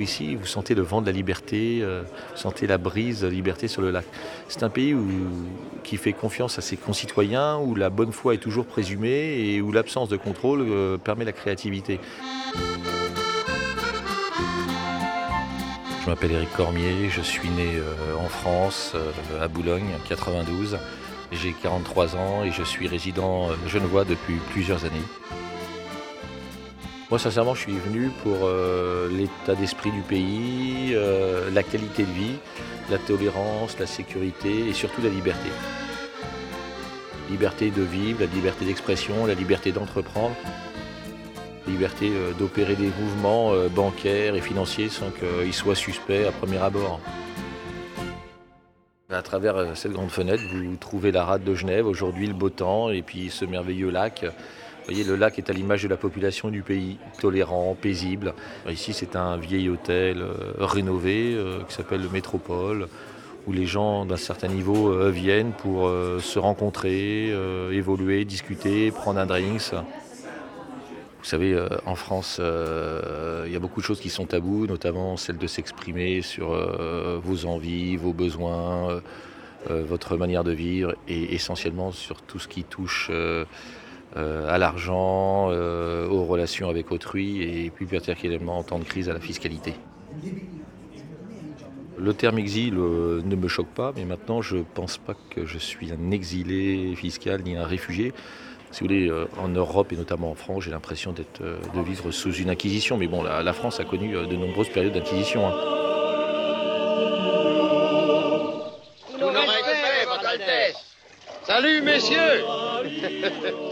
Ici, vous sentez le vent de la liberté, euh, vous sentez la brise de liberté sur le lac. C'est un pays où, qui fait confiance à ses concitoyens, où la bonne foi est toujours présumée et où l'absence de contrôle euh, permet la créativité. Je m'appelle Éric Cormier, je suis né euh, en France, à Boulogne, en 92. J'ai 43 ans et je suis résident genevois depuis plusieurs années. Moi, sincèrement, je suis venu pour euh, l'état d'esprit du pays, euh, la qualité de vie, la tolérance, la sécurité et surtout la liberté. Liberté de vivre, la liberté d'expression, la liberté d'entreprendre, liberté euh, d'opérer des mouvements bancaires et financiers sans qu'ils soient suspects à premier abord. À travers cette grande fenêtre, vous trouvez la rade de Genève, aujourd'hui le beau temps et puis ce merveilleux lac. Voyez, le lac est à l'image de la population du pays, tolérant, paisible. Ici, c'est un vieil hôtel euh, rénové euh, qui s'appelle le Métropole, où les gens d'un certain niveau euh, viennent pour se rencontrer, évoluer, discuter, prendre un drinks. Vous savez, en France, il y a beaucoup de choses qui sont tabous, notamment celle de s'exprimer sur vos envies, vos besoins, votre manière de vivre, et essentiellement sur tout ce qui touche à l'argent, euh, aux relations avec autrui et plus particulièrement en temps de crise à la fiscalité. Le terme exil euh, ne me choque pas, mais maintenant je ne pense pas que je suis un exilé fiscal ni un réfugié. Si vous voulez, en Europe et notamment en France, j'ai l'impression d'être, de vivre sous une acquisition. Mais bon, la, France a connu de nombreuses périodes d'inquisition. Hein. Salut messieurs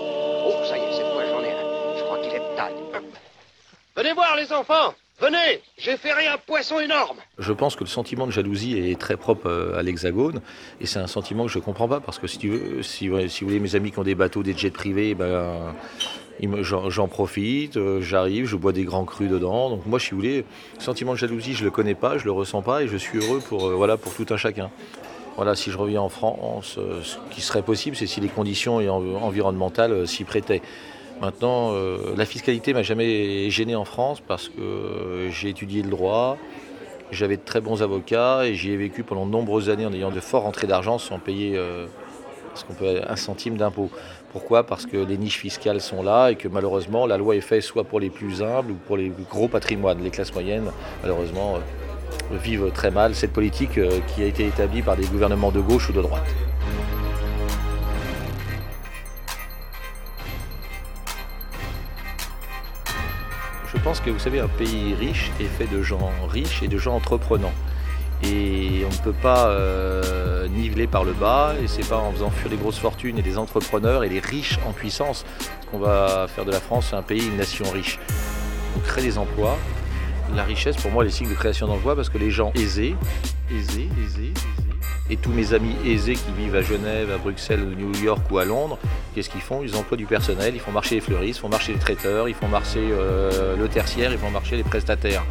Venez voir les enfants Venez, j'ai ferré un poisson énorme. Je pense que le sentiment de jalousie est très propre euh, à l'Hexagone et c'est un sentiment que je ne comprends pas parce que si, tu veux, si, vous voulez mes amis qui ont des bateaux, des jets privés, ben, j'en profite, euh, j'arrive, je bois des grands crus dedans. Donc moi, si vous voulez, le sentiment de jalousie, je le connais pas, je le ressens pas et je suis heureux pour, euh, voilà, pour tout un chacun. Voilà, si je reviens en France, ce qui serait possible, c'est si les conditions environnementales s'y prêtaient. Maintenant, euh, la fiscalité m'a jamais gêné en France parce que j'ai étudié le droit, j'avais de très bons avocats et j'y ai vécu pendant de nombreuses années en ayant de fortes rentrées d'argent sans payer euh, un centime d'impôt. Pourquoi? Parce que les niches fiscales sont là et que malheureusement la loi est faite soit pour les plus humbles ou pour les gros patrimoines. Les classes moyennes, malheureusement, euh, vivent très mal cette politique qui a été établie par des gouvernements de gauche ou de droite. Pense que vous savez, un pays riche est fait de gens riches et de gens entreprenants. Et on ne peut pas euh, niveler par le bas, et c'est pas en faisant fuir les grosses fortunes et les entrepreneurs et les riches en puissance qu'on va faire de la France un pays, une nation riche. On crée des emplois. La richesse, pour moi, est le signe de création d'emplois parce que les gens aisés, aisés, aisés, aisés et tous mes amis aisés qui vivent à Genève, à Bruxelles, à New York ou à Londres, qu'est-ce qu'ils font? Ils emploient du personnel, ils font marcher les fleuristes, ils font marcher les traiteurs, ils font marcher euh, le tertiaire, ils font marcher les prestataires.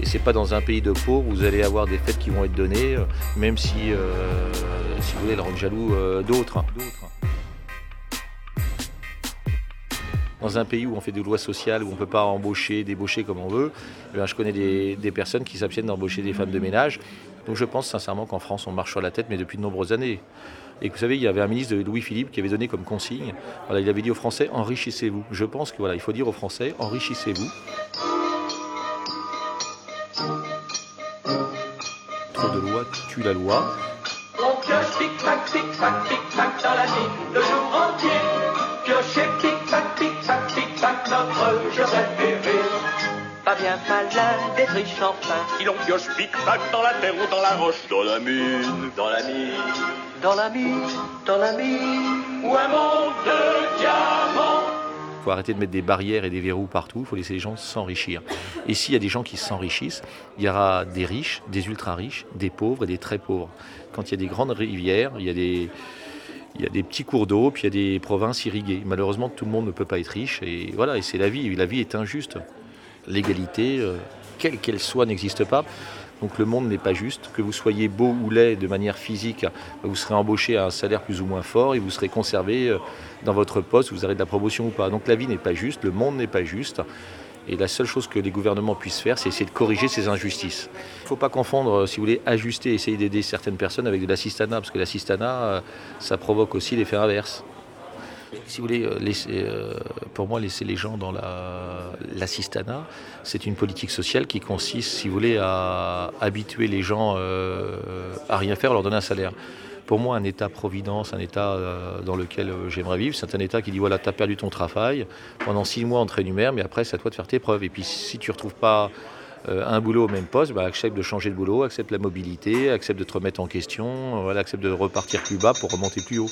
Et c'est pas dans un pays de pauvres où vous allez avoir des fêtes qui vont être données, euh, même si, euh, si vous voulez, le rendre jaloux d'autres. Dans un pays où on fait des lois sociales, où on ne peut pas embaucher, débaucher comme on veut, eh je connais des, des personnes qui s'abstiennent d'embaucher des femmes de ménage donc je pense sincèrement qu'en France, on marche sur la tête, mais depuis de nombreuses années. Et vous savez, il y avait un ministre de Louis-Philippe qui avait donné comme consigne, voilà, il avait dit aux Français, enrichissez-vous. Je pense qu'il voilà, il faut dire aux Français, enrichissez-vous. Trop de loi tue la loi. Tic-tac, tic-tac, tic-tac malin, des riches enfin. Qui l'on pioche pic-pac dans la terre ou dans la roche, dans la mine, dans la mine, dans la mine, dans la mine, ou un monde de diamants. Il faut arrêter de mettre des barrières et des verrous partout, il faut laisser les gens s'enrichir. Et s'il y a des gens qui s'enrichissent, il y aura des riches, des ultra riches, des pauvres et des très pauvres. Quand il y a des grandes rivières, il y a des, il y a des petits cours d'eau, puis il y a des provinces irriguées. Malheureusement, tout le monde ne peut pas être riche, et voilà, et c'est la vie. La vie est injuste l'égalité, euh, quelle qu'elle soit, n'existe pas. Donc le monde n'est pas juste. Que vous soyez beau ou laid de manière physique, vous serez embauché à un salaire plus ou moins fort et vous serez conservé euh, dans votre poste, vous aurez de la promotion ou pas. Donc la vie n'est pas juste, le monde n'est pas juste. Et la seule chose que les gouvernements puissent faire, c'est essayer de corriger ces injustices. Il ne faut pas confondre, si vous voulez, ajuster, essayer d'aider certaines personnes avec de l'assistanat, parce que l'assistanat, ça provoque aussi l'effet inverse. Si vous voulez, laisser, pour moi, laisser les gens dans l'assistanat, c'est une politique sociale qui consiste, si vous voulez, à habituer les gens à rien faire, leur donner un salaire. Pour moi, un État-providence, un État euh, dans lequel euh, j'aimerais vivre, c'est un État qui dit voilà, tu as perdu ton travail, pendant six mois on te rémunère, mais après c'est à toi de faire tes preuves. Et puis si tu ne retrouves pas euh, un boulot au même poste, bah, accepte de changer de boulot, accepte la mobilité, accepte de te remettre en question, accepte de repartir plus bas pour remonter plus haut.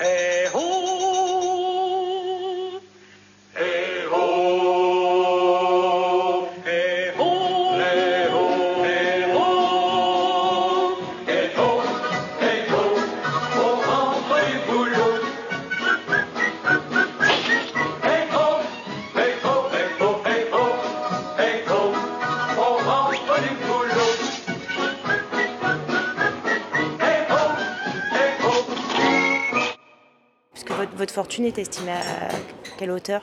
Eh fortune est estimée à quelle hauteur?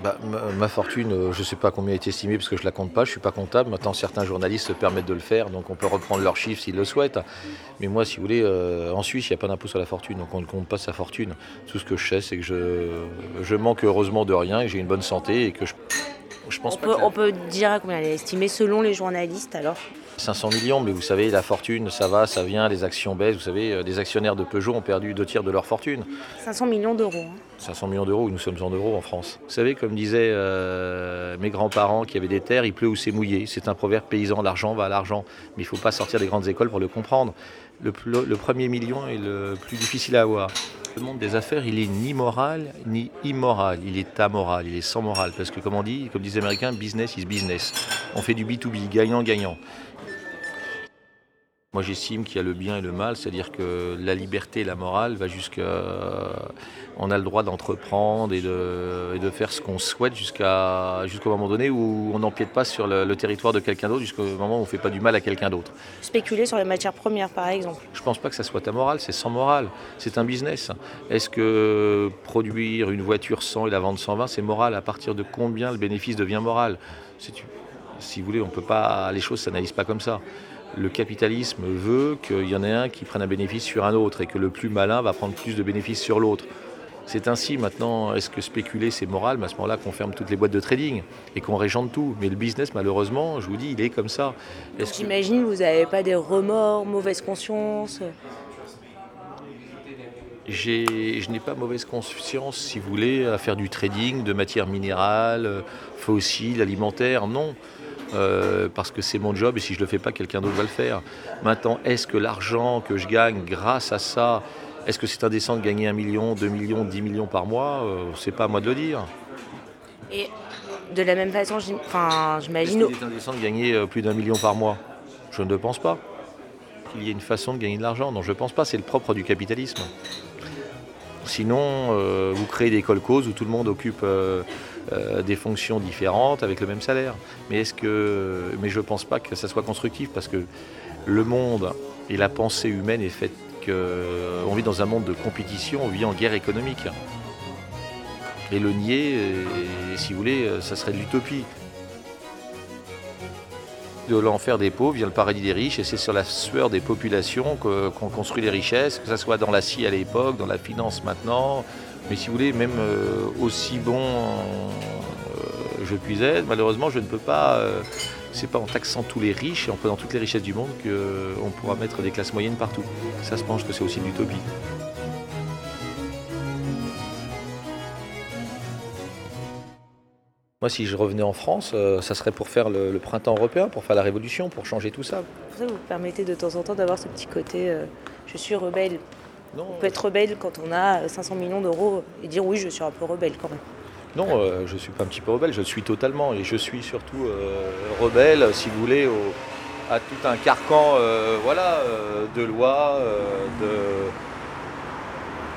Bah, ma, fortune, euh, je ne sais pas combien est estimée parce que je ne la compte pas, je ne suis pas comptable. Maintenant, certains journalistes se permettent de le faire, donc on peut reprendre leurs chiffres s'ils le souhaitent. Mais moi, si vous voulez, euh, en Suisse, il n'y a pas d'impôt sur la fortune, donc on ne compte pas sa fortune. Tout ce que je sais, c'est que je, je manque heureusement de rien, que j'ai une bonne santé et que je, je pense on peut, on peut dire combien elle est estimée selon les journalistes alors 500 millions, mais vous savez, la fortune, ça va, ça vient, les actions baissent. Vous savez, des euh, actionnaires de Peugeot ont perdu deux tiers de leur fortune. 500 millions d'euros. 500 hein. millions d'euros, nous sommes en euros en France. Vous savez, comme disaient euh, mes grands-parents qui avaient des terres, il pleut ou c'est mouillé. C'est un proverbe paysan, l'argent va à l'argent. Mais il ne faut pas sortir des grandes écoles pour le comprendre. Le, premier million est le plus difficile à avoir. Le monde des affaires, il est ni moral ni immoral. Il est amoral, il est sans morale. Parce que, comme on dit, comme disent les Américains, business is business. On fait du B2B, gagnant-gagnant. Moi j'estime qu'il y a le bien et le mal, c'est-à-dire que la liberté et la morale va jusqu'à... On a le droit d'entreprendre et de, de, faire ce qu'on souhaite jusqu'à, jusqu'au moment donné où on n'empiète pas sur le, territoire de quelqu'un d'autre, jusqu'au moment où on ne fait pas du mal à quelqu'un d'autre. Spéculer sur les matières premières par exemple. Je ne pense pas que ça soit amoral, c'est sans morale, c'est un business. Est-ce que produire une voiture 100 et la vendre 120, c'est moral? À partir de combien le bénéfice devient moral? Si vous voulez, on peut pas, les choses s'analysent pas comme ça le capitalisme veut qu'il y en ait un qui prenne un bénéfice sur un autre et que le plus malin va prendre plus de bénéfices sur l'autre. C'est ainsi maintenant, est-ce que spéculer c'est moral? Mais à ce moment-là qu'on ferme toutes les boîtes de trading et qu'on régente tout. Mais le business, malheureusement, je vous dis, il est comme ça. J'imagine que vous n'avez pas des remords, mauvaise conscience? Je n'ai pas mauvaise conscience, si vous voulez, à faire du trading de matières minérales, fossiles, alimentaires, non. Euh, parce que c'est mon job et si je ne le fais pas, quelqu'un d'autre va le faire. Maintenant, est-ce que l'argent que je gagne grâce à ça, est-ce que c'est indécent de gagner 1 million, 2 millions, 10 millions par mois? Euh, C'est pas à moi de le dire. Et de la même façon, j'imagine. Est-ce qu'il est indécent de gagner euh, plus d'un million par mois? Je ne le pense pas. Qu'il y ait une façon de gagner de l'argent. Non, je ne pense pas. C'est le propre du capitalisme. Sinon, vous créez des colcos où tout le monde occupe euh, des fonctions différentes avec le même salaire. Mais, est-ce que, mais je ne pense pas que ça soit constructif parce que le monde et la pensée humaine est faite qu'on vit dans un monde de compétition, on vit en guerre économique. Et le nier, si vous voulez, ça serait de l'utopie. L'enfer des pauvres vient le paradis des riches et c'est sur la sueur des populations qu'on construit les richesses, que ce soit dans la scie à l'époque, dans la finance maintenant, mais si vous voulez, même euh, aussi bon euh, je puis être, malheureusement, je ne peux pas. Euh, c'est pas en taxant tous les riches et en prenant toutes les richesses du monde qu'on pourra mettre des classes moyennes partout. Ça se pense que c'est aussi de l'utopie. Moi, si je revenais en France, ça serait pour faire le, printemps européen, pour faire la révolution, pour changer tout ça. Ça vous permettez de temps en temps d'avoir ce petit côté je suis rebelle on peut être rebelle quand on a 500 millions d'euros et dire oui, je suis un peu rebelle quand même. Non, euh, je ne suis pas un petit peu rebelle, je le suis totalement. Et je suis surtout euh, rebelle, si vous voulez, à tout un carcan euh, voilà, de lois, de,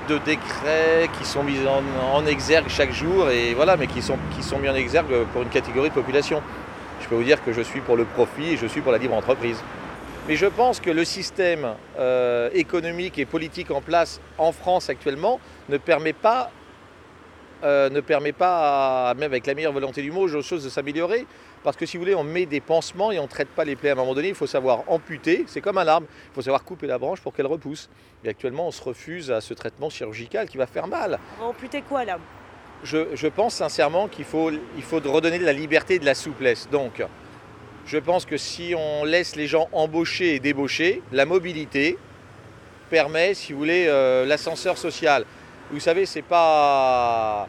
de, décrets qui sont mis en, exergue chaque jour, et voilà, mais qui sont, qui sont mis en exergue pour une catégorie de population. Je peux vous dire que je suis pour le profit et je suis pour la libre entreprise. Mais je pense que le système euh, économique et politique en place en France actuellement ne permet pas euh, ne permet pas, même avec la meilleure volonté du mot, aux choses de s'améliorer. Parce que si vous voulez, on met des pansements et on ne traite pas les plaies. À un moment donné, il faut savoir amputer, c'est comme un arbre, il faut savoir couper la branche pour qu'elle repousse. Et actuellement, on se refuse à ce traitement chirurgical qui va faire mal. On va amputer quoi là? Je, pense sincèrement qu'il faut, il faut redonner de la liberté et de la souplesse. Donc, je pense que si on laisse les gens embaucher et débaucher, la mobilité permet, si vous voulez, euh, l'ascenseur social. Vous savez, c'est pas.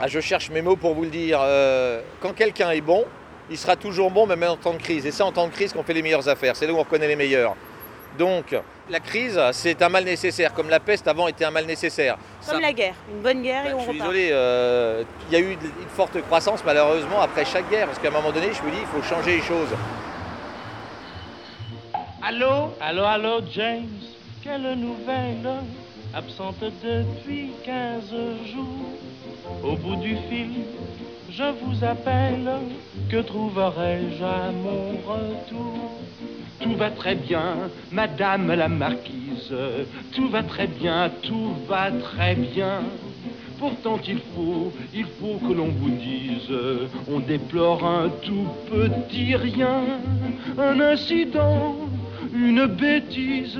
Ah, je cherche mes mots pour vous le dire. Euh, quand quelqu'un est bon, il sera toujours bon, même en temps de crise. Et c'est en temps de crise qu'on fait les meilleures affaires. C'est là où on reconnaît les meilleurs. Donc, la crise, c'est un mal nécessaire, comme la peste avant était un mal nécessaire. Comme la guerre, une bonne guerre et bah, on Je suis désolé, euh, il y a eu une forte croissance malheureusement après chaque guerre, parce qu'à un moment donné, je me dis, il faut changer les choses. Allô? Allô, allô, James? Quelle nouvelle Absente depuis 15 jours. Au bout du fil, je vous appelle. Que trouverai-je à mon retour? Tout va très bien, Madame la Marquise. Tout va très bien, tout va très bien. Pourtant il faut, il faut que l'on vous dise, on déplore un tout petit rien, un incident, une bêtise,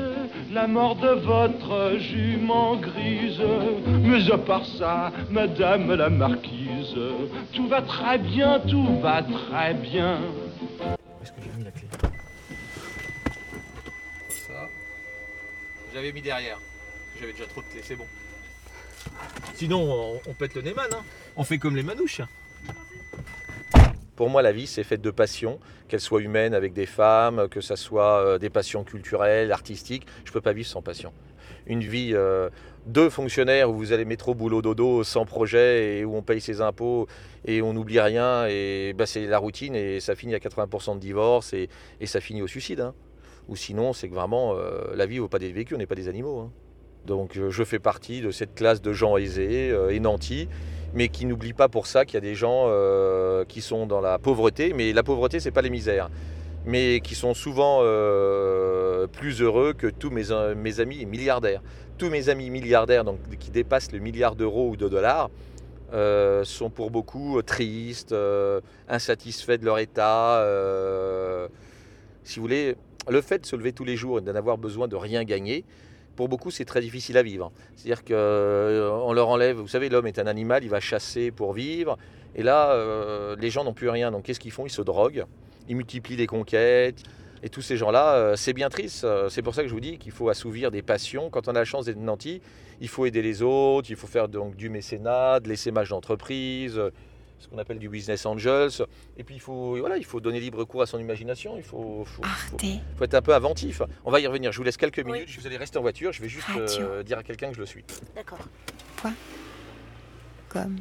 la mort de votre jument grise. Mais à part ça, Madame la Marquise, tout va très bien, tout va très bien. J'avais mis derrière. J'avais déjà trop de clés, c'est bon. Sinon, on, pète le Neyman. Hein. On fait comme les manouches. Pour moi, la vie, c'est faite de passion, qu'elle soit humaine avec des femmes, que ce soit euh, des passions culturelles, artistiques. Je ne peux pas vivre sans passion. Une vie euh, de fonctionnaire où vous allez mettre au boulot dodo sans projet et où on paye ses impôts et on n'oublie rien, et bah, c'est la routine et ça finit à 80% de divorce et, ça finit au suicide. Hein. Ou sinon, c'est que vraiment, euh, la vie ne vaut pas des véhicules, on n'est pas des animaux. Hein. Donc je fais partie de cette classe de gens aisés euh, et nantis, mais qui n'oublient pas pour ça qu'il y a des gens euh, qui sont dans la pauvreté. Mais la pauvreté, ce n'est pas les misères. Mais qui sont souvent plus heureux que tous mes, amis milliardaires. Tous mes amis milliardaires, qui dépassent le milliard d'euros ou de dollars, sont pour beaucoup tristes, insatisfaits de leur état. si vous voulez, le fait de se lever tous les jours et d'en avoir besoin de rien gagner, pour beaucoup, c'est très difficile à vivre. C'est-à-dire qu'on euh, leur enlève, vous savez, l'homme est un animal, il va chasser pour vivre, et là, euh, les gens n'ont plus rien. Donc qu'est-ce qu'ils font? Ils se droguent, ils multiplient les conquêtes. Et tous ces gens-là, euh, c'est bien triste. C'est pour ça que je vous dis qu'il faut assouvir des passions. Quand on a la chance d'être nanti, il faut aider les autres, il faut faire donc du mécénat, de l'essaimage d'entreprise, ce qu'on appelle du business angels. Et puis il faut, voilà, il faut donner libre cours à son imagination, il faut, faut, être un peu inventif. On va y revenir, je vous laisse quelques minutes, vous allez rester en voiture, je vais juste euh, dire à quelqu'un que je le suis. D'accord. Quoi? Comme